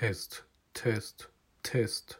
test, test, test.